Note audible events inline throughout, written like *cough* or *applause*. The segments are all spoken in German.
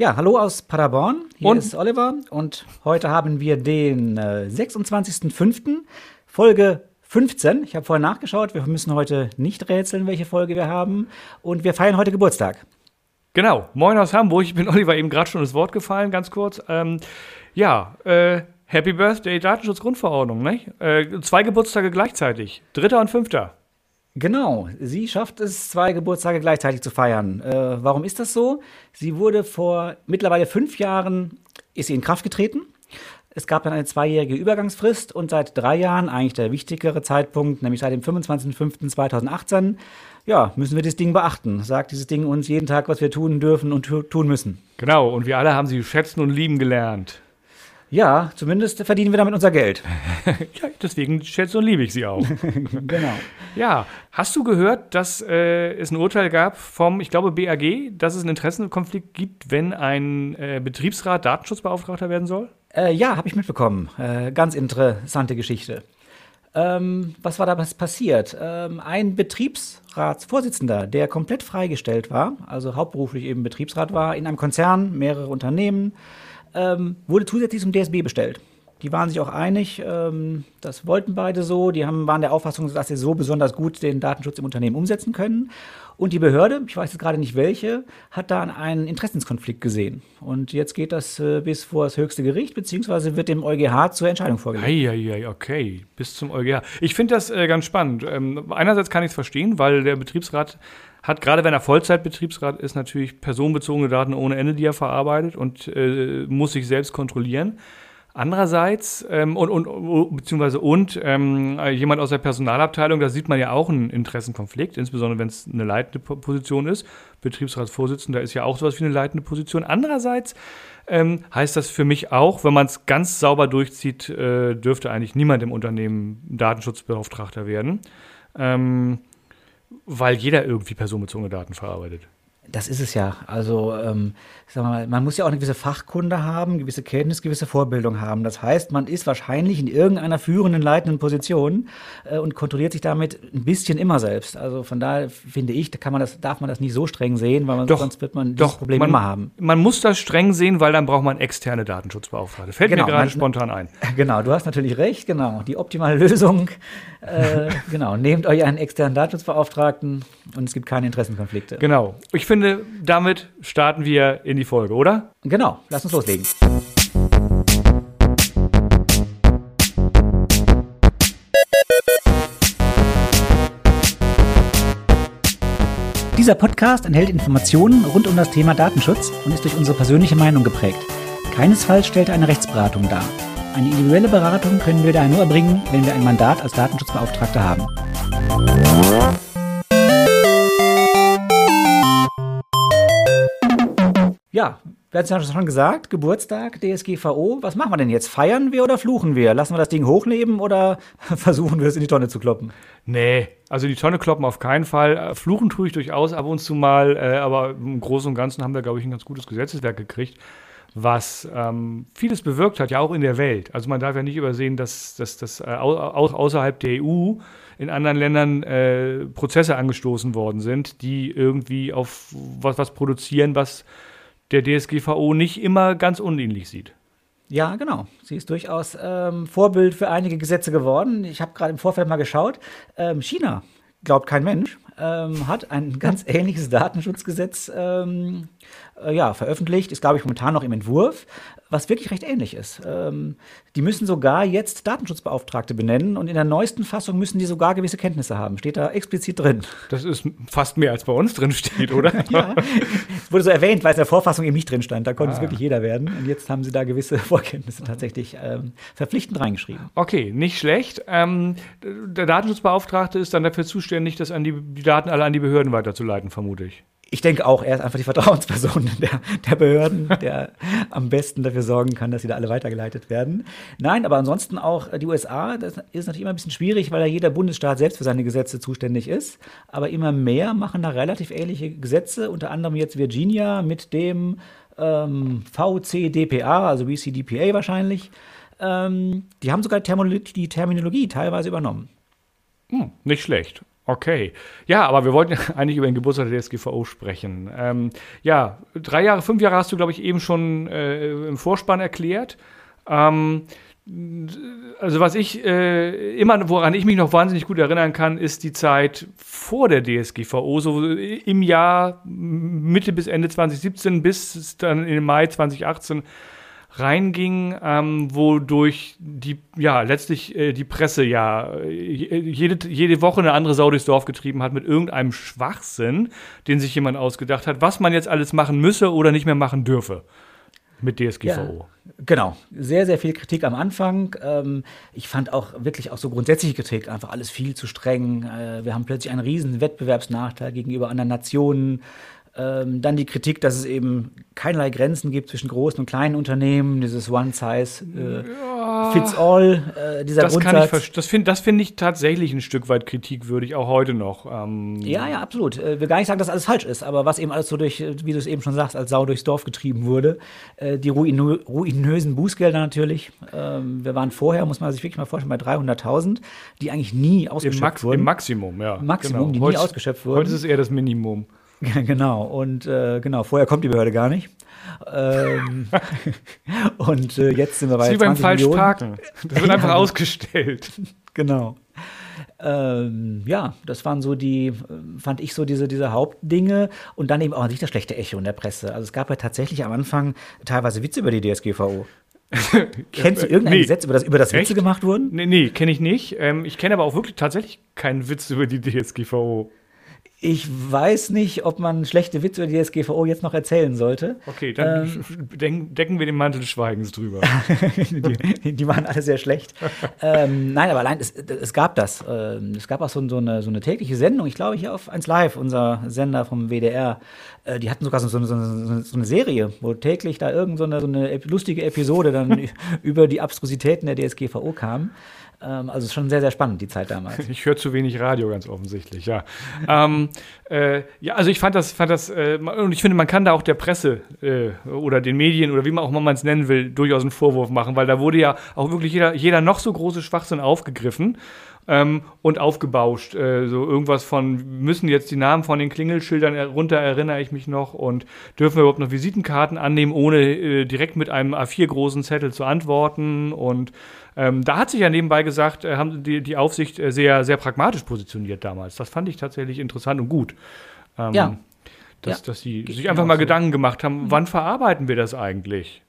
Ja, hallo aus Paderborn. Hier Und? ist Oliver und heute haben wir den äh, 26.05. Folge 15. Ich habe vorher nachgeschaut. Wir müssen heute nicht rätseln, welche Folge wir haben. Und wir feiern heute Geburtstag. Genau, moin aus Hamburg. Ich bin *laughs* Oliver eben gerade schon ins Wort gefallen, ganz kurz. Ähm, ja, äh, Happy Birthday Datenschutzgrundverordnung, ne? Äh, zwei Geburtstage gleichzeitig, dritter und fünfter. Genau, sie schafft es, zwei Geburtstage gleichzeitig zu feiern. Äh, warum ist das so? Sie wurde vor mittlerweile fünf Jahren ist sie in Kraft getreten. Es gab dann eine zweijährige Übergangsfrist und seit drei Jahren, eigentlich der wichtigere Zeitpunkt, nämlich seit dem 25.05.2018, ja, müssen wir das Ding beachten. Sagt dieses Ding uns jeden Tag, was wir tun dürfen und tu- tun müssen. Genau, und wir alle haben sie schätzen und lieben gelernt. Ja, zumindest verdienen wir damit unser Geld. *laughs* Ja, deswegen schätze und liebe ich sie auch. *laughs* genau. ja, hast du gehört, dass äh, es ein Urteil gab vom, ich glaube, BAG, dass es einen Interessenkonflikt gibt, wenn ein äh, Betriebsrat Datenschutzbeauftragter werden soll? Äh, ja, habe ich mitbekommen. Äh, ganz interessante Geschichte. Ähm, was war da was passiert? Ähm, ein Betriebsratsvorsitzender, der komplett freigestellt war, also hauptberuflich eben Betriebsrat war, in einem Konzern, mehrere Unternehmen, ähm, wurde zusätzlich zum DSB bestellt. Die waren sich auch einig, ähm, das wollten beide so. Die haben, waren der Auffassung, dass sie so besonders gut den Datenschutz im Unternehmen umsetzen können. Und die Behörde, ich weiß jetzt gerade nicht welche, hat da einen Interessenskonflikt gesehen. Und jetzt geht das äh, bis vor das höchste Gericht, beziehungsweise wird dem EuGH zur Entscheidung vorgelegt. Eieiei, okay, bis zum EuGH. Ich finde das äh, ganz spannend. Ähm, einerseits kann ich es verstehen, weil der Betriebsrat hat, gerade wenn er Vollzeitbetriebsrat ist, natürlich personenbezogene Daten ohne Ende, die er verarbeitet und äh, muss sich selbst kontrollieren. Andererseits, ähm, und, und, beziehungsweise und, ähm, jemand aus der Personalabteilung, da sieht man ja auch einen Interessenkonflikt, insbesondere wenn es eine leitende Po- Position ist. Betriebsratsvorsitzender ist ja auch sowas wie eine leitende Position. Andererseits ähm, heißt das für mich auch, wenn man es ganz sauber durchzieht, äh, dürfte eigentlich niemand im Unternehmen Datenschutzbeauftragter werden, ähm, weil jeder irgendwie personenbezogene Daten verarbeitet. Das ist es ja. Also, ähm, mal, man muss ja auch eine gewisse Fachkunde haben, gewisse Kenntnis, gewisse Vorbildung haben. Das heißt, man ist wahrscheinlich in irgendeiner führenden, leitenden Position äh, und kontrolliert sich damit ein bisschen immer selbst. Also von daher finde ich, da kann man das, darf man das nicht so streng sehen, weil man, Doch, sonst wird man dieses Doch, Problem man, immer haben. Man muss das streng sehen, weil dann braucht man externe Datenschutzbeauftragte. Fällt Genau, mir gerade spontan ein. *laughs* Genau, du hast natürlich recht, genau. Die optimale *laughs* Lösung, äh, *laughs* genau. Nehmt euch einen externen Datenschutzbeauftragten und es gibt keine Interessenkonflikte. Genau. Ich finde, damit starten wir in die Folge, oder? Genau, lass uns loslegen. Dieser Podcast enthält Informationen rund um das Thema Datenschutz und ist durch unsere persönliche Meinung geprägt. Keinesfalls stellt er eine Rechtsberatung dar. Eine individuelle Beratung können wir daher nur erbringen, wenn wir ein Mandat als Datenschutzbeauftragter haben. Ja, wir hatten es ja schon gesagt, Geburtstag, DSGVO. Was machen wir denn jetzt? Feiern wir oder fluchen wir? Lassen wir das Ding hochleben oder *laughs* versuchen wir es in die Tonne zu kloppen? Nee, also die Tonne kloppen auf keinen Fall. Äh, Fluchen tue ich durchaus ab und zu mal, äh, aber im Großen und Ganzen haben wir, glaube ich, ein ganz gutes Gesetzeswerk gekriegt, was ähm, vieles bewirkt hat, ja auch in der Welt. Also man darf ja nicht übersehen, dass, dass, dass äh, au- au- außerhalb der EU in anderen Ländern äh, Prozesse angestoßen worden sind, die irgendwie auf was, was produzieren, was der DSGVO nicht immer ganz unähnlich sieht. Ja, genau. Sie ist durchaus ähm, Vorbild für einige Gesetze geworden. Ich habe gerade im Vorfeld mal geschaut. Ähm, China, glaubt kein Mensch, ähm, hat ein *laughs* ganz ähnliches Datenschutzgesetz ähm, äh, ja, veröffentlicht. Ist, glaube ich, momentan noch im Entwurf, was wirklich recht ähnlich ist. Ähm, die müssen sogar jetzt Datenschutzbeauftragte benennen und in der neuesten Fassung müssen die sogar gewisse Kenntnisse haben. Steht da explizit drin. Das ist fast mehr als bei uns drin steht, oder? *laughs* Ja, es wurde so erwähnt, weil es in der Vorfassung eben nicht drin stand. Da konnte es Ah. wirklich jeder werden. Und jetzt haben sie da gewisse *laughs* Vorkenntnisse tatsächlich ähm, verpflichtend reingeschrieben. Okay, nicht schlecht. Ähm, der Datenschutzbeauftragte ist dann dafür zuständig, das an die, die Daten alle an die Behörden weiterzuleiten, vermute ich. Ich denke auch, er ist einfach die Vertrauensperson *laughs* der, der Behörden, der am besten dafür sorgen kann, dass sie da alle weitergeleitet werden. Nein, aber ansonsten auch die USA, das ist natürlich immer ein bisschen schwierig, weil ja jeder Bundesstaat selbst für seine Gesetze zuständig ist. Aber immer mehr machen da relativ ähnliche Gesetze, unter anderem jetzt Virginia mit dem ähm, VCDPA, also VCDPA wahrscheinlich. Ähm, die haben sogar Termolo- die Terminologie teilweise übernommen. Hm, nicht schlecht. Okay. Ja, aber wir wollten *laughs* eigentlich über den Geburtstag der DSGVO sprechen. Ähm, ja, drei Jahre, fünf Jahre hast du, glaube ich, eben schon äh, im Vorspann erklärt. Ähm, also was ich äh, immer, woran ich mich noch wahnsinnig gut erinnern kann, ist die Zeit vor der DSGVO, so im Jahr Mitte bis Ende 2017 bis dann im Mai 2018 reinging, ähm, wodurch die, ja, letztlich äh, die Presse ja äh, jede, jede Woche eine andere Sau durchs Dorf getrieben hat mit irgendeinem Schwachsinn, den sich jemand ausgedacht hat, was man jetzt alles machen müsse oder nicht mehr machen dürfe mit DSGVO. Ja, genau, sehr, sehr viel Kritik am Anfang. Ähm, ich fand auch wirklich auch so grundsätzliche Kritik, einfach alles viel zu streng. Äh, wir haben plötzlich einen riesen Wettbewerbsnachteil gegenüber anderen Nationen. Ähm, dann die Kritik, dass es eben keinerlei Grenzen gibt zwischen großen und kleinen Unternehmen, dieses One Size äh, ja, Fits All, äh, dieser das Grundsatz. Kann ich das finde find ich tatsächlich ein Stück weit kritikwürdig, auch heute noch. Ähm ja, ja, absolut. Ich äh, will gar nicht sagen, dass alles falsch ist, aber was eben alles so durch, wie du es eben schon sagst, als Sau durchs Dorf getrieben wurde. Äh, die ruinö ruinösen Bußgelder natürlich. Ähm, wir waren vorher, muss man sich wirklich mal vorstellen, bei 300.000, die eigentlich nie ausgeschöpft Im Max wurden. Im Maximum, ja. Maximum, genau. die heute, nie ausgeschöpft wurden. Heute ist es eher das Minimum. *laughs* genau, und äh, genau, vorher kommt die Behörde gar nicht. Ähm, *laughs* und äh, jetzt sind wir bei. Sie beim Falschparken. Das wird einfach *laughs* ausgestellt. Genau. Ähm, ja, das waren so die, fand ich so diese, diese Hauptdinge und dann eben auch nicht das schlechte Echo in der Presse. Also es gab ja tatsächlich am Anfang teilweise Witze über die DSGVO. Kennst du irgendein nee. Gesetz, über das, über das Witze gemacht wurden? Nee, nee kenne ich nicht. Ähm, ich kenne aber auch wirklich tatsächlich keinen Witz über die DSGVO. Ich weiß nicht, ob man schlechte Witze über die SGVO jetzt noch erzählen sollte. Okay, dann ähm, decken wir den Mantel des Schweigens drüber. *laughs* die, die, waren alle sehr schlecht. ähm, nein, aber allein, es, es gab das. Ähm, es gab auch so, so, eine, so eine tägliche Sendung, ich glaube hier auf 1 Live, unser Sender vom WDR. Äh, die hatten sogar so, so, so, eine Serie, wo täglich da irgendeine so eine, so eine lustige Episode dann *laughs* über die Abstrusitäten der DSGVO kam. Ähm, also schon sehr, sehr spannend, die Zeit damals. *laughs* Ich höre zu wenig Radio, ganz offensichtlich, ja. ähm, äh, ja, also ich fand das, fand das äh, und ich finde, man kann da auch der Presse äh, oder den Medien oder wie man auch immer man es nennen will, durchaus einen Vorwurf machen, weil da wurde ja auch wirklich jeder, jeder noch so große Schwachsinn aufgegriffen. Ähm, und aufgebauscht. Äh, so irgendwas von, müssen jetzt die Namen von den Klingelschildern runter, erinnere ich mich noch, und dürfen wir überhaupt noch Visitenkarten annehmen, ohne äh, direkt mit einem A4 großen Zettel zu antworten und ähm, da hat sich ja nebenbei gesagt, äh, haben die, die Aufsicht äh, sehr, sehr pragmatisch positioniert damals. Das fand ich tatsächlich interessant und gut. Ähm, ja. Dass, ja. dass sie Geht sich einfach mal so. Gedanken gemacht haben, mhm. wann verarbeiten wir das eigentlich?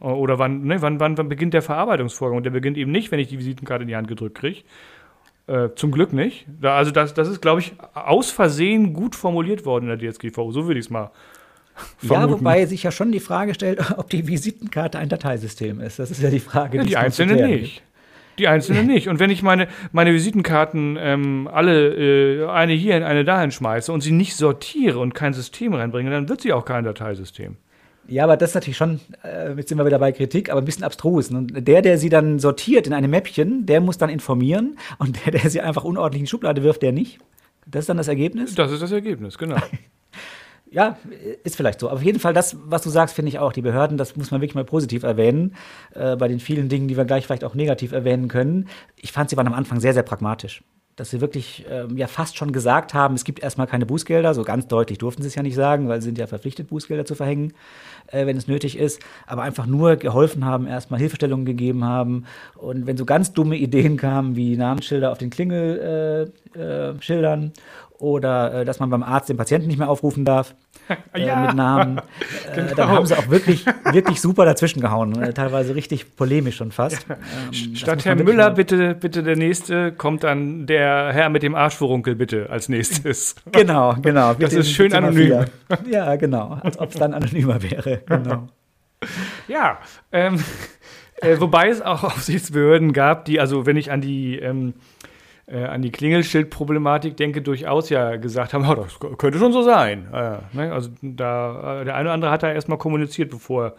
Oder wann, ne, wann, wann, wann beginnt der Verarbeitungsvorgang? Und der beginnt eben nicht, wenn ich die Visitenkarte in die Hand gedrückt kriege. Äh, zum Glück nicht. Da, also das, das ist, glaube ich, aus Versehen gut formuliert worden in der DSGVO. So würde ich es mal Vermuten. Ja, wobei sich ja schon die Frage stellt, *laughs* ob die Visitenkarte ein Dateisystem ist. Das ist ja die Frage. Ja, die, die einzelne nicht. Die einzelne nicht. Und wenn ich meine, meine Visitenkarten ähm, alle, äh, eine hier, eine dahin schmeiße und sie nicht sortiere und kein System reinbringe, dann wird sie auch kein Dateisystem. Ja, aber das ist natürlich schon, äh, jetzt sind wir wieder bei Kritik, aber ein bisschen abstrus. Und der, der sie dann sortiert in einem Mäppchen, der muss dann informieren *laughs* und der, der sie einfach unordentlich in die Schublade wirft, der nicht. Das ist dann das Ergebnis? Das ist das Ergebnis, genau. *laughs* Ja, ist vielleicht so. Aber auf jeden Fall, das, was du sagst, finde ich auch. Die Behörden, das muss man wirklich mal positiv erwähnen. Äh, bei den vielen Dingen, die wir gleich vielleicht auch negativ erwähnen können. Ich fand, sie waren am Anfang sehr, sehr pragmatisch. Dass sie wirklich ähm, ja fast schon gesagt haben, es gibt erstmal keine Bußgelder. So ganz deutlich durften sie es ja nicht sagen, weil sie sind ja verpflichtet, Bußgelder zu verhängen, äh, wenn es nötig ist. Aber einfach nur geholfen haben, erstmal Hilfestellungen gegeben haben. Und wenn so ganz dumme Ideen kamen, wie Namensschilder auf den Klingelschildern äh, äh, oder äh, dass man beim Arzt den Patienten nicht mehr aufrufen darf *laughs* äh, ja. mit Namen. *laughs* Äh, genau. Dann haben sie auch wirklich, wirklich super dazwischen gehauen, äh, teilweise richtig polemisch schon fast. Ja. Ähm, Statt Herr Müller, bitte, bitte der nächste, kommt dann der Herr mit dem Arschvorunkel bitte als nächstes. *laughs* Genau, genau. Das ist schön anonym. Ja, genau, als ob es dann anonymer wäre. Genau. Ja, ähm, äh, wobei es auch Aufsichtsbehörden gab, die, also wenn ich an die ähm, äh, an die Klingelschildproblematik denke, durchaus ja gesagt haben, *laughs* oh, das könnte schon so sein. Äh, ne? Also da, äh, der eine oder andere hat da erstmal kommuniziert, bevor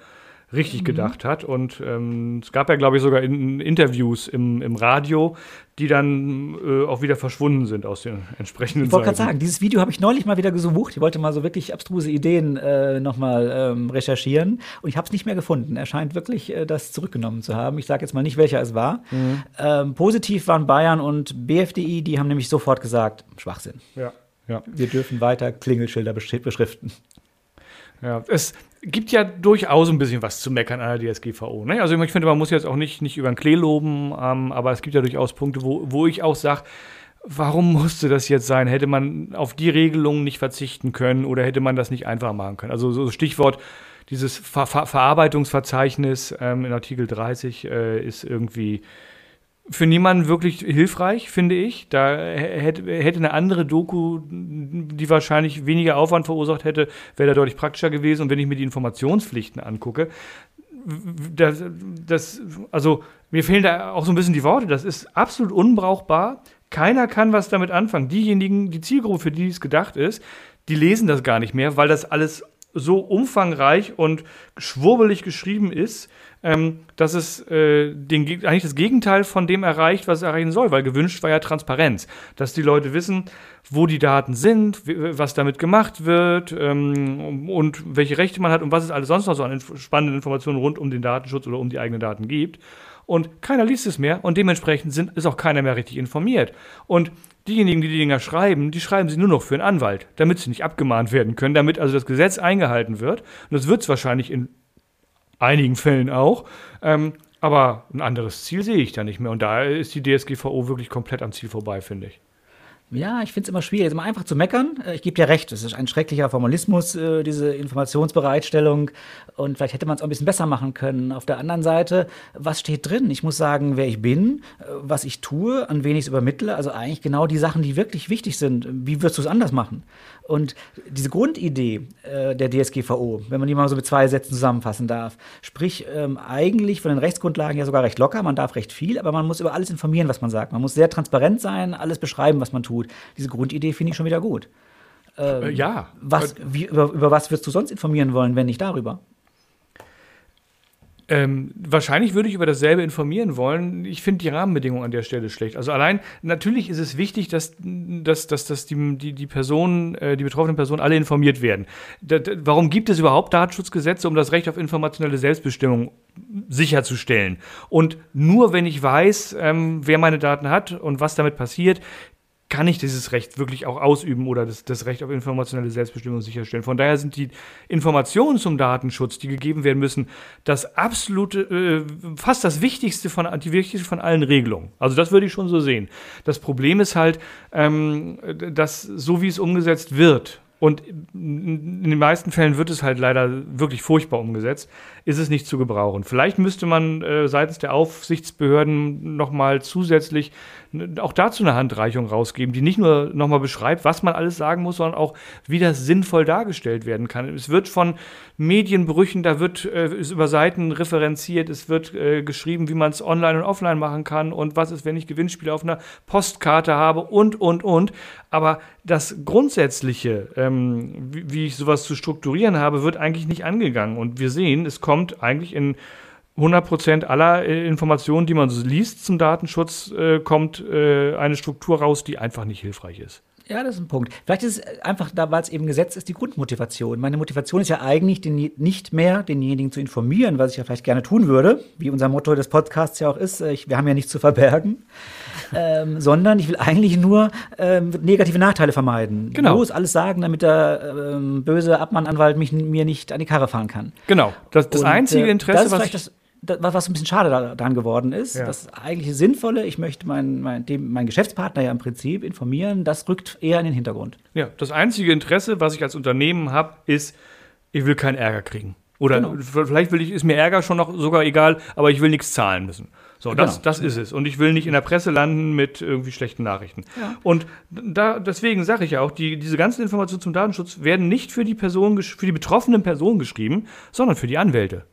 richtig mhm. gedacht hat. Und ähm, es gab ja, glaube ich, sogar in, Interviews im, im Radio, die dann äh, auch wieder verschwunden sind aus den entsprechenden Ich wollte gerade sagen, dieses Video habe ich neulich mal wieder gesucht. Ich wollte mal so wirklich abstruse Ideen äh, nochmal ähm, recherchieren und ich habe es nicht mehr gefunden. Er scheint wirklich äh, das zurückgenommen zu haben. Ich sage jetzt mal nicht, welcher es war. Mhm. Ähm, positiv waren Bayern und BFDI, die haben nämlich sofort gesagt, Schwachsinn. Ja. Ja. Wir dürfen weiter Klingelschilder beschriften. Ja, es gibt ja durchaus ein bisschen was zu meckern an der DSGVO. Ne? Also ich finde, man muss jetzt auch nicht, nicht über den Klee loben, ähm, aber es gibt ja durchaus Punkte, wo, wo ich auch sage, warum musste das jetzt sein? Hätte man auf die Regelungen nicht verzichten können oder hätte man das nicht einfach machen können? Also so Stichwort dieses Ver Ver Verarbeitungsverzeichnis ähm, in Artikel 30 äh, ist irgendwie für niemanden wirklich hilfreich, finde ich. Da hätte, hätte eine andere Doku, die wahrscheinlich weniger Aufwand verursacht hätte, wäre da deutlich praktischer gewesen. Und wenn ich mir die Informationspflichten angucke, das, das, also mir fehlen da auch so ein bisschen die Worte. Das ist absolut unbrauchbar. Keiner kann was damit anfangen. Diejenigen, die Zielgruppe, für die es gedacht ist, die lesen das gar nicht mehr, weil das alles so umfangreich und schwurbelig geschrieben ist, ähm, dass es äh, den, eigentlich das Gegenteil von dem erreicht, was es erreichen soll, weil gewünscht war ja Transparenz, dass die Leute wissen, wo die Daten sind, was damit gemacht wird ähm, und welche Rechte man hat und was es alles sonst noch so an spannenden Informationen rund um den Datenschutz oder um die eigenen Daten gibt. Und keiner liest es mehr und dementsprechend sind, ist auch keiner mehr richtig informiert. Und diejenigen, die die Dinger schreiben, die schreiben sie nur noch für einen Anwalt, damit sie nicht abgemahnt werden können, damit also das Gesetz eingehalten wird. Und das wird es wahrscheinlich in einigen Fällen auch. Ähm, aber ein anderes Ziel sehe ich da nicht mehr. Und da ist die DSGVO wirklich komplett am Ziel vorbei, finde ich. Ja, ich finde es immer schwierig, es immer einfach zu meckern. Äh, ich gebe dir recht, es ist ein schrecklicher Formalismus, äh, diese Informationsbereitstellung. Und vielleicht hätte man es auch ein bisschen besser machen können. Auf der anderen Seite, was steht drin? Ich muss sagen, wer ich bin, äh, was ich tue, an wen ich es übermittle. Also eigentlich genau die Sachen, die wirklich wichtig sind. Wie würdest du es anders machen? Und diese Grundidee der DSGVO, wenn man die mal so mit zwei Sätzen zusammenfassen darf, sprich ähm, eigentlich von den Rechtsgrundlagen ja sogar recht locker, man darf recht viel, aber man muss über alles informieren, was man sagt. Man muss sehr transparent sein, alles beschreiben, was man tut. Diese Grundidee finde ich schon wieder gut. Ähm, äh, ja. Was, wie, über, über was würdest du sonst informieren wollen, wenn nicht darüber? Ähm, wahrscheinlich würde ich über dasselbe informieren wollen. Ich finde die Rahmenbedingungen an der Stelle schlecht. Also allein, natürlich ist es wichtig, dass, dass, dass, dass die, die, die Personen, äh, die betroffenen Personen alle informiert werden. Da, da, warum gibt es überhaupt Datenschutzgesetze, um das Recht auf informationelle Selbstbestimmung sicherzustellen? Und nur wenn ich weiß, ähm, wer meine Daten hat und was damit passiert, kann ich dieses Recht wirklich auch ausüben oder das, das, Recht auf informationelle Selbstbestimmung sicherstellen. Von daher sind die Informationen zum Datenschutz, die gegeben werden müssen, das absolute, äh, fast das Wichtigste von, die wichtigste von allen Regelungen. Also das würde ich schon so sehen. Das Problem ist halt, ähm, dass so wie es umgesetzt wird, und in den meisten Fällen wird es halt leider wirklich furchtbar umgesetzt, ist es nicht zu gebrauchen. Vielleicht müsste man äh, seitens der Aufsichtsbehörden nochmal zusätzlich auch dazu eine Handreichung rausgeben, die nicht nur nochmal beschreibt, was man alles sagen muss, sondern auch, wie das sinnvoll dargestellt werden kann. Es wird von Medienbrüchen, da wird äh, über Seiten referenziert, es wird äh, geschrieben, wie man es online und offline machen kann und was ist, wenn ich Gewinnspiele auf einer Postkarte habe und, und, und. Aber das Grundsätzliche, ähm, wie, wie ich sowas zu strukturieren habe, wird eigentlich nicht angegangen. Und wir sehen, es kommt eigentlich in 100% aller äh, Informationen, die man so liest zum Datenschutz, äh, kommt äh, eine Struktur raus, die einfach nicht hilfreich ist. Ja, das ist ein Punkt. Vielleicht ist es einfach, da weil es eben Gesetz ist, die Grundmotivation. Meine Motivation ist ja eigentlich, den, nicht mehr denjenigen zu informieren, was ich ja vielleicht gerne tun würde, wie unser Motto des Podcasts ja auch ist. Ich, wir haben ja nichts zu verbergen. *laughs* ähm, sondern ich will eigentlich nur ähm, negative Nachteile vermeiden. Genau. Bloß alles sagen, damit der ähm, böse Abmannanwalt mich, mir nicht an die Karre fahren kann. Genau. Das, das Und, einzige äh, Interesse, das was, was ein bisschen schade daran geworden ist. Ja. Das eigentliche Sinnvolle, ich möchte meinen mein, mein Geschäftspartner ja im Prinzip informieren, das rückt eher in den Hintergrund. Ja, das einzige Interesse, was ich als Unternehmen habe, ist, ich will keinen Ärger kriegen. Oder genau. vielleicht will ich, ist mir Ärger schon noch sogar egal, aber ich will nichts zahlen müssen. So, das, genau. das ist es. Und ich will nicht in der Presse landen mit irgendwie schlechten Nachrichten. Ja. Und da, deswegen sage ich ja auch, die, diese ganzen Informationen zum Datenschutz werden nicht für die Person, für die betroffenen Personen geschrieben, sondern für die Anwälte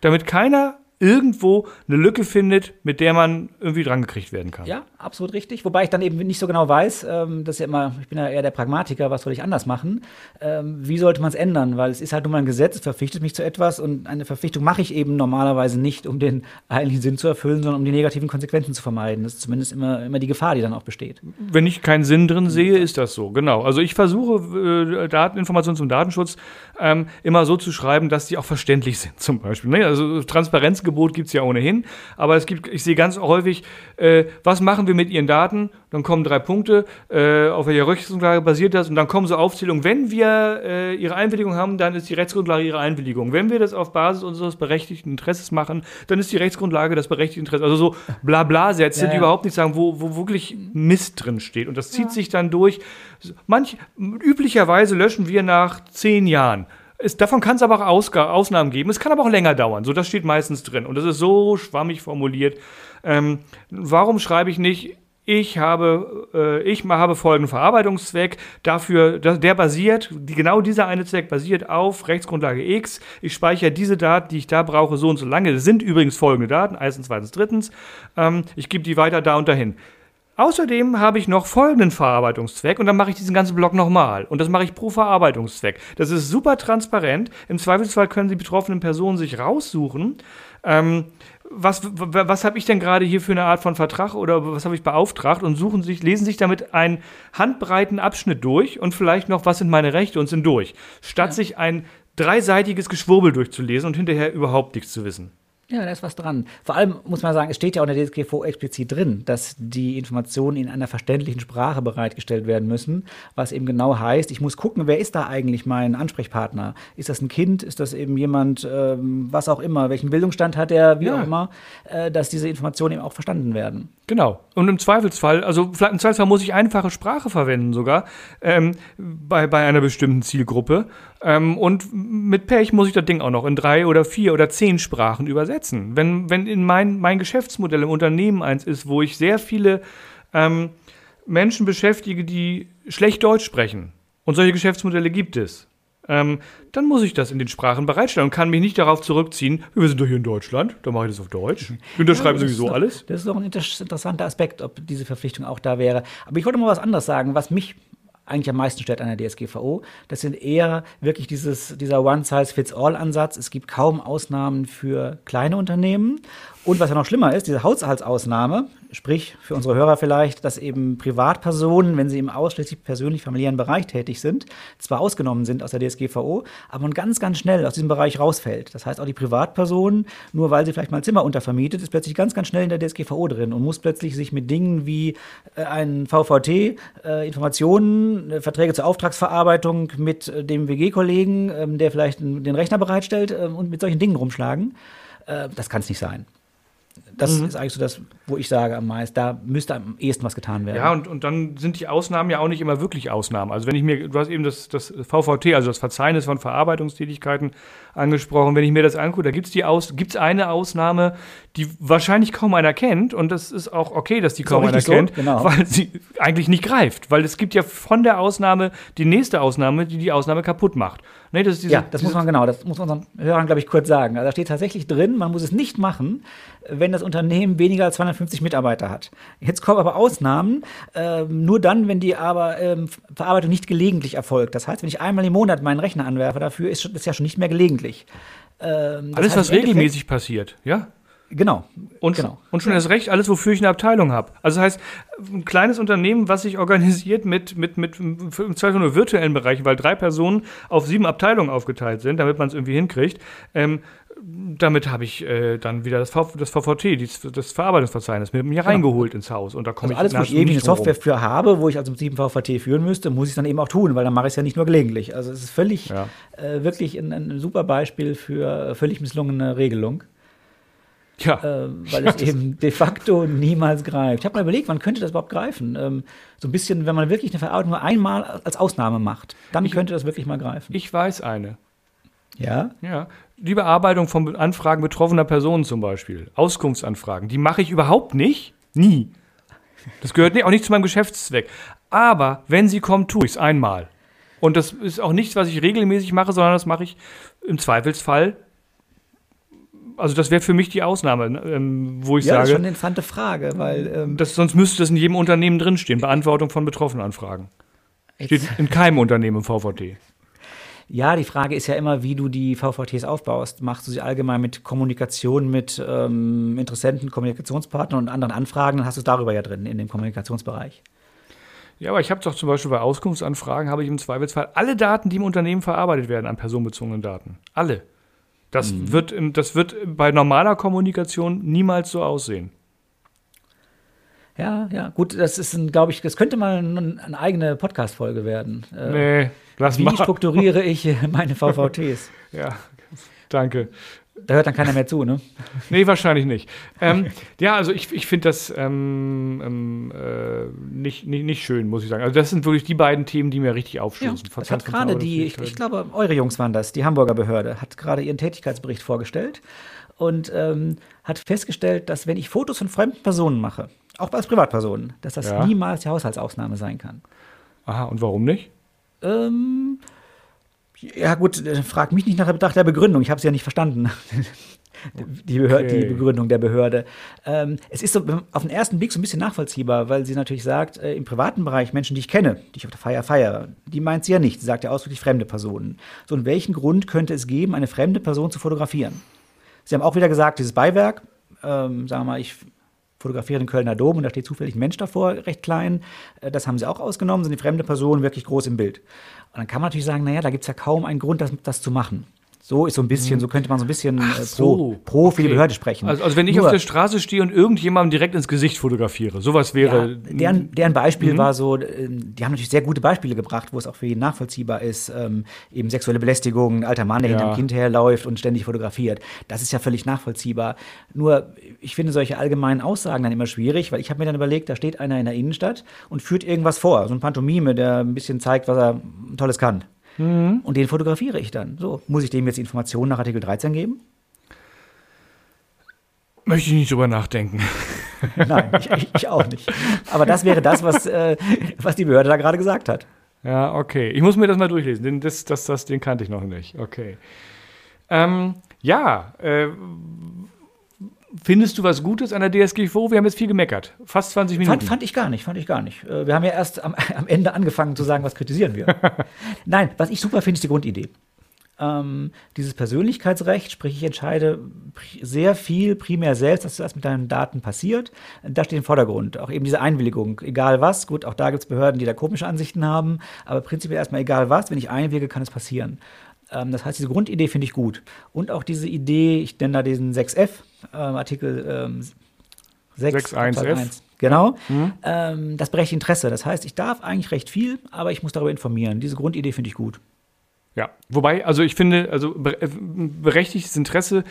damit keiner irgendwo eine Lücke findet, mit der man irgendwie drangekriegt werden kann. Ja, absolut richtig. Wobei ich dann eben nicht so genau weiß, ähm, das ist ja immer, ich bin ja eher der Pragmatiker, was soll ich anders machen? Ähm, wie sollte man es ändern? Weil es ist halt nun mal ein Gesetz, es verpflichtet mich zu etwas und eine Verpflichtung mache ich eben normalerweise nicht, um den eigentlichen Sinn zu erfüllen, sondern um die negativen Konsequenzen zu vermeiden. Das ist zumindest immer, immer die Gefahr, die dann auch besteht. Wenn ich keinen Sinn drin sehe, ist das so, genau. Also ich versuche, äh, Dateninformationen zum Datenschutz ähm, immer so zu schreiben, dass die auch verständlich *laughs* sind, zum Beispiel. Ne? Also Transparenzgebot gibt es ja ohnehin, aber es gibt, ich sehe ganz häufig, äh, was machen wir mit Ihren Daten? Dann kommen drei Punkte, äh, auf welcher Rechtsgrundlage basiert das? Und dann kommen so Aufzählungen, wenn wir äh, Ihre Einwilligung haben, dann ist die Rechtsgrundlage Ihre Einwilligung. Wenn wir das auf Basis unseres berechtigten Interesses machen, dann ist die Rechtsgrundlage das berechtigte Interesse. Also so Blabla-Sätze, ja. die überhaupt nicht sagen, wo, wo wirklich Mist drin steht. Und das zieht ja. sich dann durch. Manch, üblicherweise löschen wir nach zehn Jahren. Es, davon kann es aber auch Ausga Ausnahmen geben. Es kann aber auch länger dauern. So, das steht meistens drin. Und das ist so schwammig formuliert. Ähm, warum schreibe ich nicht, ich habe, äh, ich habe folgenden Verarbeitungszweck, dafür, der basiert, die, genau dieser eine Zweck basiert auf Rechtsgrundlage X. Ich speichere diese Daten, die ich da brauche, so und so lange. Das sind übrigens folgende Daten, erstens, zweitens, drittens. Ähm, ich gebe die weiter da und dahin. Außerdem habe ich noch folgenden Verarbeitungszweck und dann mache ich diesen ganzen Block nochmal. Und das mache ich pro Verarbeitungszweck. Das ist super transparent. Im Zweifelsfall können die betroffenen Personen sich raussuchen. Ähm, was, was habe ich denn gerade hier für eine Art von Vertrag oder was habe ich beauftragt und suchen sich, lesen sich damit einen handbreiten Abschnitt durch und vielleicht noch, was sind meine Rechte und sind durch, statt ja. sich ein dreiseitiges Geschwurbel durchzulesen und hinterher überhaupt nichts zu wissen. Ja, da ist was dran. Vor allem muss man sagen, es steht ja auch in der DSGVO explizit drin, dass die Informationen in einer verständlichen Sprache bereitgestellt werden müssen, was eben genau heißt, ich muss gucken, wer ist da eigentlich mein Ansprechpartner? Ist das ein Kind? Ist das eben jemand, ähm, was auch immer, welchen Bildungsstand hat er, wie ja. auch immer, äh, dass diese Informationen eben auch verstanden werden. Genau. Und im Zweifelsfall, also vielleicht im Zweifelsfall muss ich einfache Sprache verwenden sogar ähm, bei, bei einer bestimmten Zielgruppe. Ähm, und mit Pech muss ich das Ding auch noch in drei oder vier oder zehn Sprachen übersetzen. Wenn, wenn in mein, mein Geschäftsmodell im Unternehmen eins ist, wo ich sehr viele ähm, Menschen beschäftige, die schlecht Deutsch sprechen, und solche Geschäftsmodelle gibt es, ähm, dann muss ich das in den Sprachen bereitstellen und kann mich nicht darauf zurückziehen, wir sind doch hier in Deutschland, da mache ich das auf Deutsch. Wir unterschreiben ja, sowieso doch, alles. Das ist doch ein interessanter Aspekt, ob diese Verpflichtung auch da wäre. Aber ich wollte mal was anderes sagen, was mich eigentlich am meisten stört an der DSGVO. Das sind eher wirklich dieses, dieser One-Size-Fits-All-Ansatz. Es gibt kaum Ausnahmen für kleine Unternehmen. Und was ja noch schlimmer ist, diese Haushaltsausnahme, sprich für unsere Hörer vielleicht, dass eben Privatpersonen, wenn sie im ausschließlich persönlich familiären Bereich tätig sind, zwar ausgenommen sind aus der DSGVO, aber man ganz, ganz schnell aus diesem Bereich rausfällt. Das heißt, auch die Privatperson, nur weil sie vielleicht mal Zimmer untervermietet, ist plötzlich ganz, ganz schnell in der DSGVO drin und muss plötzlich sich mit Dingen wie äh, ein VVT, äh, Informationen, äh, Verträge zur Auftragsverarbeitung mit äh, dem WG-Kollegen, ähm, der vielleicht den Rechner bereitstellt ähm, und mit solchen Dingen rumschlagen. Äh, das kann es nicht sein das mhm. ist eigentlich so das, wo ich sage am meisten, da müsste am ehesten was getan werden. Ja, und, und dann sind die Ausnahmen ja auch nicht immer wirklich Ausnahmen. Also wenn ich mir, du hast eben das, das VVT, also das Verzeichnis von Verarbeitungstätigkeiten angesprochen, wenn ich mir das angucke, da gibt es Aus, eine Ausnahme, die wahrscheinlich kaum einer kennt und das ist auch okay, dass die kaum einer so, kennt, genau. weil sie eigentlich nicht greift, weil es gibt ja von der Ausnahme die nächste Ausnahme, die die Ausnahme kaputt macht. Nee, das diese, ja, das muss man genau, das muss man unseren Hörern, glaube ich, kurz sagen. Also da steht tatsächlich drin, man muss es nicht machen, wenn das Unternehmen weniger als 250 Mitarbeiter hat. Jetzt kommen aber Ausnahmen, äh, nur dann, wenn die aber, ähm, Verarbeitung nicht gelegentlich erfolgt. Das heißt, wenn ich einmal im Monat meinen Rechner anwerfe, dafür ist das ja schon nicht mehr gelegentlich. Ähm, Alles, was regelmäßig passiert, ja? Genau. Und, genau. und schon erst recht alles, wofür ich eine Abteilung habe. Also das heißt, ein kleines Unternehmen, was sich organisiert mit, mit, mit im Zweifel nur virtuellen Bereichen, weil drei Personen auf sieben Abteilungen aufgeteilt sind, damit man es irgendwie hinkriegt. Ähm, damit habe ich äh, dann wieder das, v, das VVT, das, das Verarbeitungsverzeichnis, mir, mir genau. reingeholt ins Haus. Und da komme also ich alles, wo ich irgendwie eine Software für habe, wo ich also im 7 VVT führen müsste, muss ich dann eben auch tun, weil dann mache ich es ja nicht nur gelegentlich. Also es ist völlig, ja. äh, wirklich ein, ein, super Beispiel für völlig misslungene Regelung. Ja. Äh, weil es eben de facto niemals greift. Ich habe mal überlegt, wann könnte das überhaupt greifen? Ähm, so ein bisschen, wenn man wirklich eine Verarbeitung nur einmal als Ausnahme macht, dann ich, könnte das wirklich mal greifen. Ich weiß eine. Ja? Ja. Die Bearbeitung von Anfragen betroffener Personen zum Beispiel, Auskunftsanfragen, die mache ich überhaupt nicht. Nie. Das gehört auch nicht zu meinem Geschäftszweck. Aber wenn sie kommt, tue ich es einmal. Und das ist auch nichts, was ich regelmäßig mache, sondern das mache ich im Zweifelsfall also das wäre für mich die Ausnahme, ne, ähm, wo ich ja, das ist schon sage, eine interessante Frage, weil ähm, das, sonst müsste das in jedem Unternehmen drinstehen, Beantwortung von Betroffenenanfragen. Steht in keinem Unternehmen im VVT. Ja, die Frage ist ja immer, wie du die VVTs aufbaust. Machst du sie allgemein mit Kommunikation mit ähm, Interessenten, Kommunikationspartnern und anderen Anfragen, dann hast du es darüber ja drin, in dem Kommunikationsbereich. Ja, aber ich habe doch zum Beispiel bei Auskunftsanfragen habe ich im Zweifelsfall alle Daten, die im Unternehmen verarbeitet werden, an personenbezogenen Daten. Alle. Das, Mhm. wird, im- das wird bei normaler Kommunikation niemals so aussehen. Ja, ja, gut, das ist, ein, glaube ich, das könnte mal ein, eine eigene Podcast-Folge werden. Äh, Nee, lass Wie mal. strukturiere ich *laughs* meine VVTs? Ja, danke. Da hört dann keiner mehr zu, ne? *laughs* Nee, wahrscheinlich nicht. Ähm, ja, also ich, ich finde das ähm, ähm, äh, nicht, nicht, nicht schön, muss ich sagen. Also das sind wirklich die beiden Themen, die mir richtig aufstoßen. Das Verzeiht hat gerade die, ich, ich glaube, eure Jungs waren das, die Hamburger Behörde, hat gerade ihren Tätigkeitsbericht vorgestellt und ähm, hat festgestellt, dass wenn ich Fotos von fremden Personen mache, auch als Privatpersonen, dass das Ja. niemals die Haushaltsausnahme sein kann. Aha, und warum nicht? Ähm, ja gut, äh, frag mich nicht nach der Betracht der Begründung, ich habe es ja nicht verstanden. *laughs* Die, Behör Okay. die Begründung der Behörde. Ähm, es ist so auf den ersten Blick so ein bisschen nachvollziehbar, weil sie natürlich sagt, äh, im privaten Bereich Menschen, die ich kenne, die ich auf der Feier feiere, die meint sie ja nicht. Sie sagt ja ausdrücklich fremde Personen. So, und welchen Grund könnte es geben, eine fremde Person zu fotografieren? Sie haben auch wieder gesagt, dieses Beiwerk, ähm, sagen wir mal, ich fotografiere den Kölner Dom und da steht zufällig ein Mensch davor, recht klein. Äh, Das haben sie auch ausgenommen, sind die fremde Person wirklich groß im Bild. Und dann kann man natürlich sagen, naja, da gibt es ja kaum einen Grund, das, das zu machen. So ist so ein bisschen, so könnte man so ein bisschen äh, pro, so, pro für die okay. Behörde sprechen. Also, also wenn ich Nur- auf der Straße stehe und irgendjemandem direkt ins Gesicht fotografiere, sowas wäre. Ja, deren, deren Beispiel war so, äh, die haben natürlich sehr gute Beispiele gebracht, wo es auch für jeden nachvollziehbar ist, ähm, eben sexuelle Belästigung, ein alter Mann, der Ja. hinter einem Kind herläuft und ständig fotografiert. Das ist ja völlig nachvollziehbar. Nur, ich finde solche allgemeinen Aussagen dann immer schwierig, weil ich habe mir dann überlegt, da steht einer in der Innenstadt und führt irgendwas vor, so ein Pantomime, der ein bisschen zeigt, was er Tolles kann. Mhm. Und den fotografiere ich dann. So, muss ich dem jetzt Informationen nach Artikel 13 geben? Möchte ich nicht drüber nachdenken. *laughs* Nein, ich, ich, ich auch nicht. Aber das wäre das, was, äh, was die Behörde da gerade gesagt hat. Ja, okay. Ich muss mir das mal durchlesen. Den, das, das, das, den kannte ich noch nicht. Okay. Ähm, ja, äh, findest du was Gutes an der DSGVO? Wir haben jetzt viel gemeckert. Fast 20 Minuten. Fand, fand ich gar nicht, fand ich gar nicht. Äh, Wir haben ja erst am, *laughs* am Ende angefangen zu sagen, was kritisieren wir. *laughs* Nein, was ich super finde, ist die Grundidee. Ähm, dieses Persönlichkeitsrecht, sprich, ich entscheide sehr viel primär selbst, dass das mit deinen Daten passiert. Das steht im Vordergrund. Auch eben diese Einwilligung, egal was. Gut, auch da gibt es Behörden, die da komische Ansichten haben, aber prinzipiell erstmal egal was, wenn ich einwillige, kann es passieren. Ähm, das heißt, diese Grundidee finde ich gut. Und auch diese Idee, ich nenne da diesen 6f, ähm, Artikel ähm, 6, 6.1F. Absatz 1. Genau. Ähm, das berechtigt Interesse. Das heißt, ich darf eigentlich recht viel, aber ich muss darüber informieren. Diese Grundidee finde ich gut. Ja, wobei, also ich finde, also äh, berechtigtes Interesse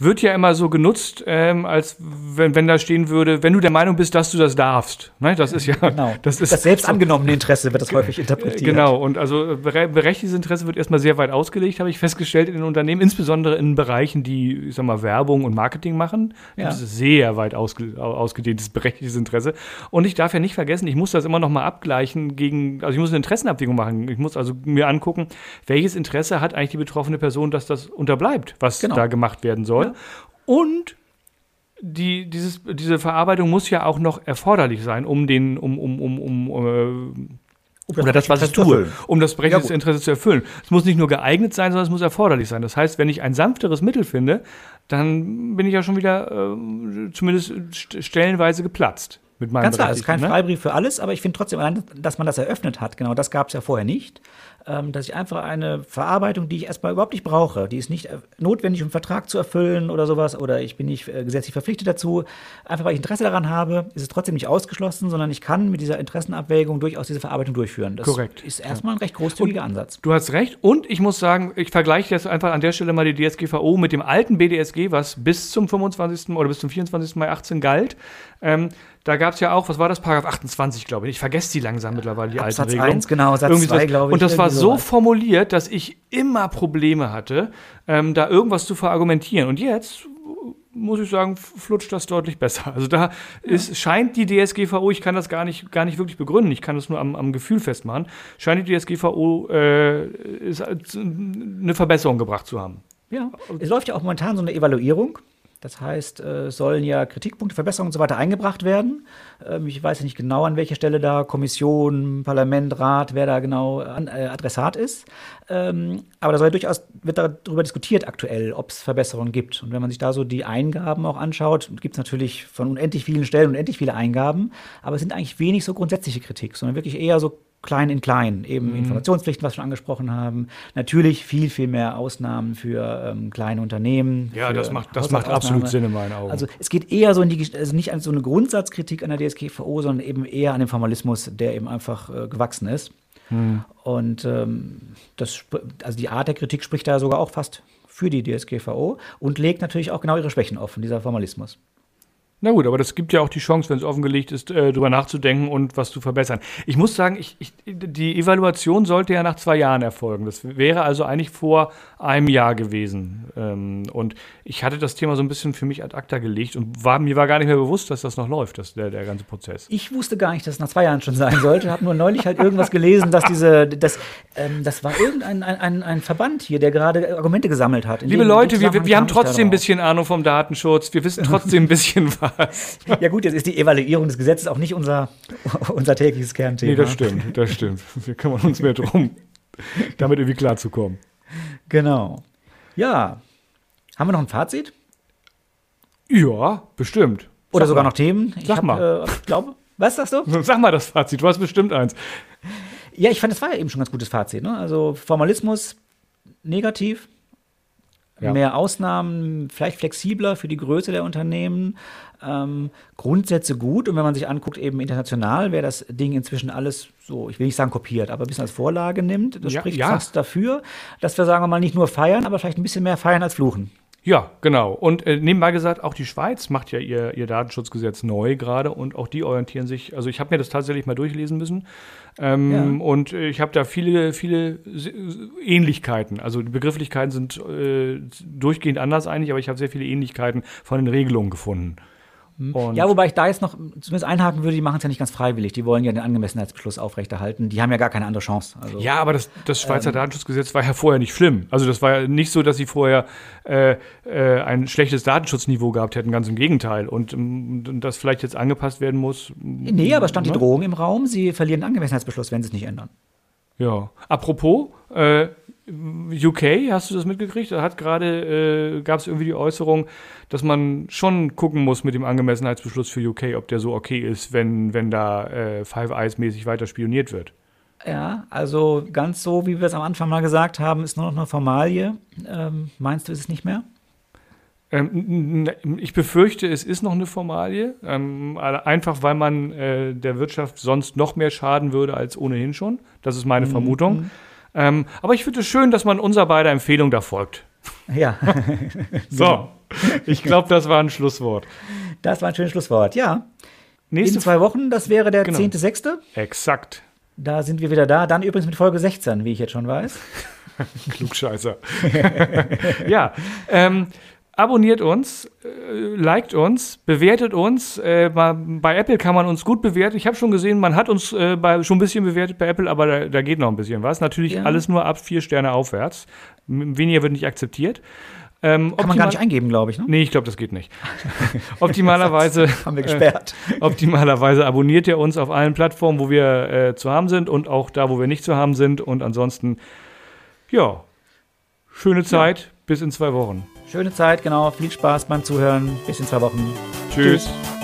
wird ja immer so genutzt, ähm, als wenn, wenn da stehen würde, wenn du der Meinung bist, dass du das darfst. Ne? Das ist ja, Genau. das ist das selbst angenommene Interesse wird das häufig interpretiert. Genau, und also bere- berechtigtes Interesse wird erstmal sehr weit ausgelegt, habe ich festgestellt in den Unternehmen, insbesondere in Bereichen, die, ich sag mal, Werbung und Marketing machen. Ja. Das ist sehr weit ausge, au- ausgedehntes berechtigtes Interesse. Und ich darf ja nicht vergessen, ich muss das immer noch mal abgleichen gegen, also ich muss eine Interessenabwägung machen. Ich muss also mir angucken, welches Interesse hat eigentlich die betroffene Person, dass das unterbleibt, was Genau. da gemacht werden soll. Und die, dieses, diese Verarbeitung muss ja auch noch erforderlich sein, um den, um, um, um, um äh, oder das, was ich tue, erfüllen. um das berechtigte Ja. Interesse zu erfüllen. Es muss nicht nur geeignet sein, sondern es muss erforderlich sein. Das heißt, wenn ich ein sanfteres Mittel finde, dann bin ich ja schon wieder äh, zumindest st stellenweise geplatzt mit meinem Ganz klar, es ist kein ne? Freibrief für alles, aber ich finde trotzdem, allein, dass man das eröffnet hat, genau das gab es ja vorher nicht, ähm, dass ich einfach eine Verarbeitung, die ich erstmal überhaupt nicht brauche, die ist nicht äh, notwendig, um einen Vertrag zu erfüllen oder sowas, oder ich bin nicht äh, gesetzlich verpflichtet dazu, einfach weil ich Interesse daran habe, ist es trotzdem nicht ausgeschlossen, sondern ich kann mit dieser Interessenabwägung durchaus diese Verarbeitung durchführen. Das Korrekt. ist erstmal ein recht großzügiger Ansatz. Du hast recht. Und ich muss sagen, ich vergleiche jetzt einfach an der Stelle mal die DSGVO mit dem alten BDSG, was bis zum 25. oder bis zum 24. Mai 18 galt. Ähm, da gab es ja auch, was war das, Paragraph 28, glaube ich. Ich vergesse die langsam mittlerweile, die Absatz alten Regelungen. 1, genau, Satz Irgendwie 2, sowas. glaube ich. Und das war so sowas. formuliert, dass ich immer Probleme hatte, ähm, da irgendwas zu verargumentieren. Und jetzt muss ich sagen, flutscht das deutlich besser. Also da ist, scheint die DSGVO, ich kann das gar nicht, gar nicht wirklich begründen, ich kann das nur am, am Gefühl festmachen, scheint die DSGVO äh, ist als eine Verbesserung gebracht zu haben. Ja, es läuft ja auch momentan so eine Evaluierung Das heißt, äh, sollen ja Kritikpunkte, Verbesserungen und so weiter eingebracht werden. Ähm, ich weiß ja nicht genau, an welcher Stelle da Kommission, Parlament, Rat, wer da genau an, äh, Adressat ist. Ähm, aber da soll ja durchaus, wird darüber diskutiert aktuell, ob es Verbesserungen gibt. Und wenn man sich da so die Eingaben auch anschaut, gibt es natürlich von unendlich vielen Stellen unendlich viele Eingaben, aber es sind eigentlich wenig so grundsätzliche Kritik, sondern wirklich eher so klein in klein. Eben mhm. Informationspflichten, was wir schon angesprochen haben. Natürlich viel, viel mehr Ausnahmen für ähm, kleine Unternehmen. Ja, das macht, das macht absolut Sinn in meinen Augen. Also es geht eher so in die, also nicht an so eine Grundsatzkritik an der DSGVO, sondern eben eher an den Formalismus, der eben einfach äh, gewachsen ist. Mhm. Und ähm, das, also die Art der Kritik spricht da sogar auch fast für die DSGVO und legt natürlich auch genau ihre Schwächen offen, dieser Formalismus. Na gut, aber das gibt ja auch die Chance, wenn es offengelegt ist, äh, drüber nachzudenken und was zu verbessern. Ich muss sagen, ich, ich, die Evaluation sollte ja nach zwei Jahren erfolgen. Das wäre also eigentlich vor einem Jahr gewesen. Ähm, und ich hatte das Thema so ein bisschen für mich ad acta gelegt und war, mir war gar nicht mehr bewusst, dass das noch läuft, das, der, der ganze Prozess. Ich wusste gar nicht, dass es nach zwei Jahren schon sein sollte. Habe nur neulich halt irgendwas gelesen, dass diese, das, ähm, das war irgendein ein, ein, ein Verband hier, der gerade Argumente gesammelt hat. Liebe Leute, wir, wir haben trotzdem ein bisschen Ahnung vom Datenschutz. Wir wissen trotzdem ein bisschen was *laughs* Ja gut, jetzt ist die Evaluierung des Gesetzes auch nicht unser, *laughs* unser tägliches Kernthema. Nee, das stimmt, das stimmt. Wir kümmern uns mehr drum, damit irgendwie klarzukommen. Genau. Ja. Haben wir noch ein Fazit? Ja, bestimmt. Oder sogar noch Themen? Ich Sag hab, mal. Äh, glaube, was sagst du? *laughs* Sag mal das Fazit, du hast bestimmt eins. Ja, ich fand, das war ja eben schon ein ganz gutes Fazit. Ne? Also Formalismus negativ, ja. mehr Ausnahmen, vielleicht flexibler für die Größe der Unternehmen. Ähm, Grundsätze gut und wenn man sich anguckt, eben international, wer das Ding inzwischen alles so, ich will nicht sagen kopiert, aber ein bisschen als Vorlage nimmt, das ja, spricht ja. fast dafür, dass wir, sagen wir mal, nicht nur feiern, aber vielleicht ein bisschen mehr feiern als fluchen. Ja, genau. Und äh, nebenbei gesagt, auch die Schweiz macht ja ihr, ihr Datenschutzgesetz neu gerade und auch die orientieren sich. Also ich habe mir das tatsächlich mal durchlesen müssen ähm, ja. und äh, ich habe da viele, viele Ähnlichkeiten. Also die Begrifflichkeiten sind äh, durchgehend anders eigentlich, aber ich habe sehr viele Ähnlichkeiten von den Regelungen gefunden. Mhm. Und ja, wobei ich da jetzt noch zumindest einhaken würde, die machen es ja nicht ganz freiwillig. Die wollen ja den Angemessenheitsbeschluss aufrechterhalten. Die haben ja gar keine andere Chance. Also, ja, aber das, das Schweizer ähm, Datenschutzgesetz war ja vorher nicht schlimm. Also das war ja nicht so, dass sie vorher äh, äh, ein schlechtes Datenschutzniveau gehabt hätten, ganz im Gegenteil. Und, und das vielleicht jetzt angepasst werden muss. Nee, aber stand ne? die Drohung im Raum, sie verlieren den Angemessenheitsbeschluss, wenn sie es nicht ändern. Ja. Apropos, äh, UK, hast du das mitgekriegt? Da hat gerade, äh, gab es irgendwie die Äußerung, dass man schon gucken muss mit dem Angemessenheitsbeschluss für UK, ob der so okay ist, wenn, wenn da äh, Five Eyes mäßig weiter spioniert wird. Ja, also ganz so, wie wir es am Anfang mal gesagt haben, ist nur noch eine Formalie. Ähm, meinst du, ist es nicht mehr? Ähm, ich befürchte, es ist noch eine Formalie, ähm, einfach weil man äh, der Wirtschaft sonst noch mehr schaden würde als ohnehin schon. Das ist meine mhm. Vermutung. Ähm, aber ich finde es schön, dass man unserer beider Empfehlung da folgt. Ja. *laughs* so, ich glaube, das war ein Schlusswort. Das war ein schönes Schlusswort, ja. Nächste In zwei Wochen, das wäre der genau. 10.6. Exakt. Da sind wir wieder da. Dann übrigens mit Folge 16, wie ich jetzt schon weiß. *laughs* Klugscheißer. *laughs* ja, ähm, abonniert uns, äh, liked uns, bewertet uns. Äh, bei Apple kann man uns gut bewerten. Ich habe schon gesehen, man hat uns äh, bei, schon ein bisschen bewertet bei Apple, aber da, da geht noch ein bisschen was. Natürlich ja. alles nur ab vier Sterne aufwärts. Weniger wird nicht akzeptiert. Ähm, Kann man gar nicht eingeben, glaube ich. Ne? Nee, ich glaube, das geht nicht. *laughs* *laughs* optimalerweise haben wir gesperrt. Äh, *laughs* optimalerweise abonniert ihr uns auf allen Plattformen, wo wir äh, zu haben sind und auch da, wo wir nicht zu haben sind. Und ansonsten, ja, schöne Zeit. Ja. Bis in zwei Wochen. Schöne Zeit, genau. Viel Spaß beim Zuhören. Bis in zwei Wochen. Tschüss. Tschüss.